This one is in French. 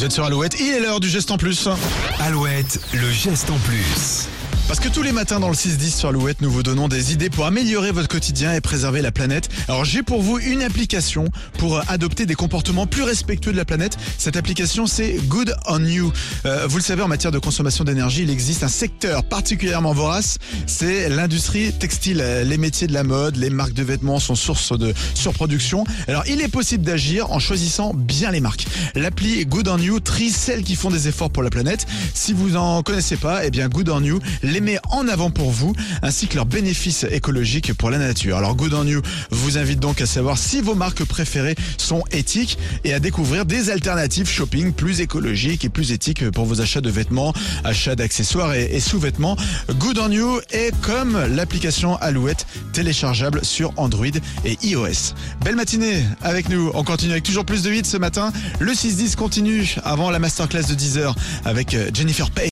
Vous êtes sur Alouette, il est l'heure du geste en plus. Alouette, le geste en plus. Parce que tous les matins dans le 6-10 sur Alouette, nous vous donnons des idées pour améliorer votre quotidien et préserver la planète. Alors j'ai pour vous une application pour adopter des comportements plus respectueux de la planète. Cette application c'est Good on You. Euh, vous le savez, en matière de consommation d'énergie, il existe un secteur particulièrement vorace, c'est l'industrie textile. Les métiers de la mode, les marques de vêtements sont source de surproduction. Alors il est possible d'agir en choisissant bien les marques. L'appli Good on You trie celles qui font des efforts pour la planète. Si vous en connaissez pas, eh bien Good on You les met en avant pour vous, ainsi que leurs bénéfices écologiques pour la nature. Alors Good on You vous invite donc à savoir si vos marques préférées sont éthiques et à découvrir des alternatives shopping plus écologiques et plus éthiques pour vos achats de vêtements, achats d'accessoires et, sous-vêtements. Good on You est comme l'application Alouette téléchargeable sur Android et iOS. Belle matinée avec nous. On continue avec toujours plus de 8 ce matin. Le 6-10 continue avant la masterclass de 10h avec Jennifer Pay.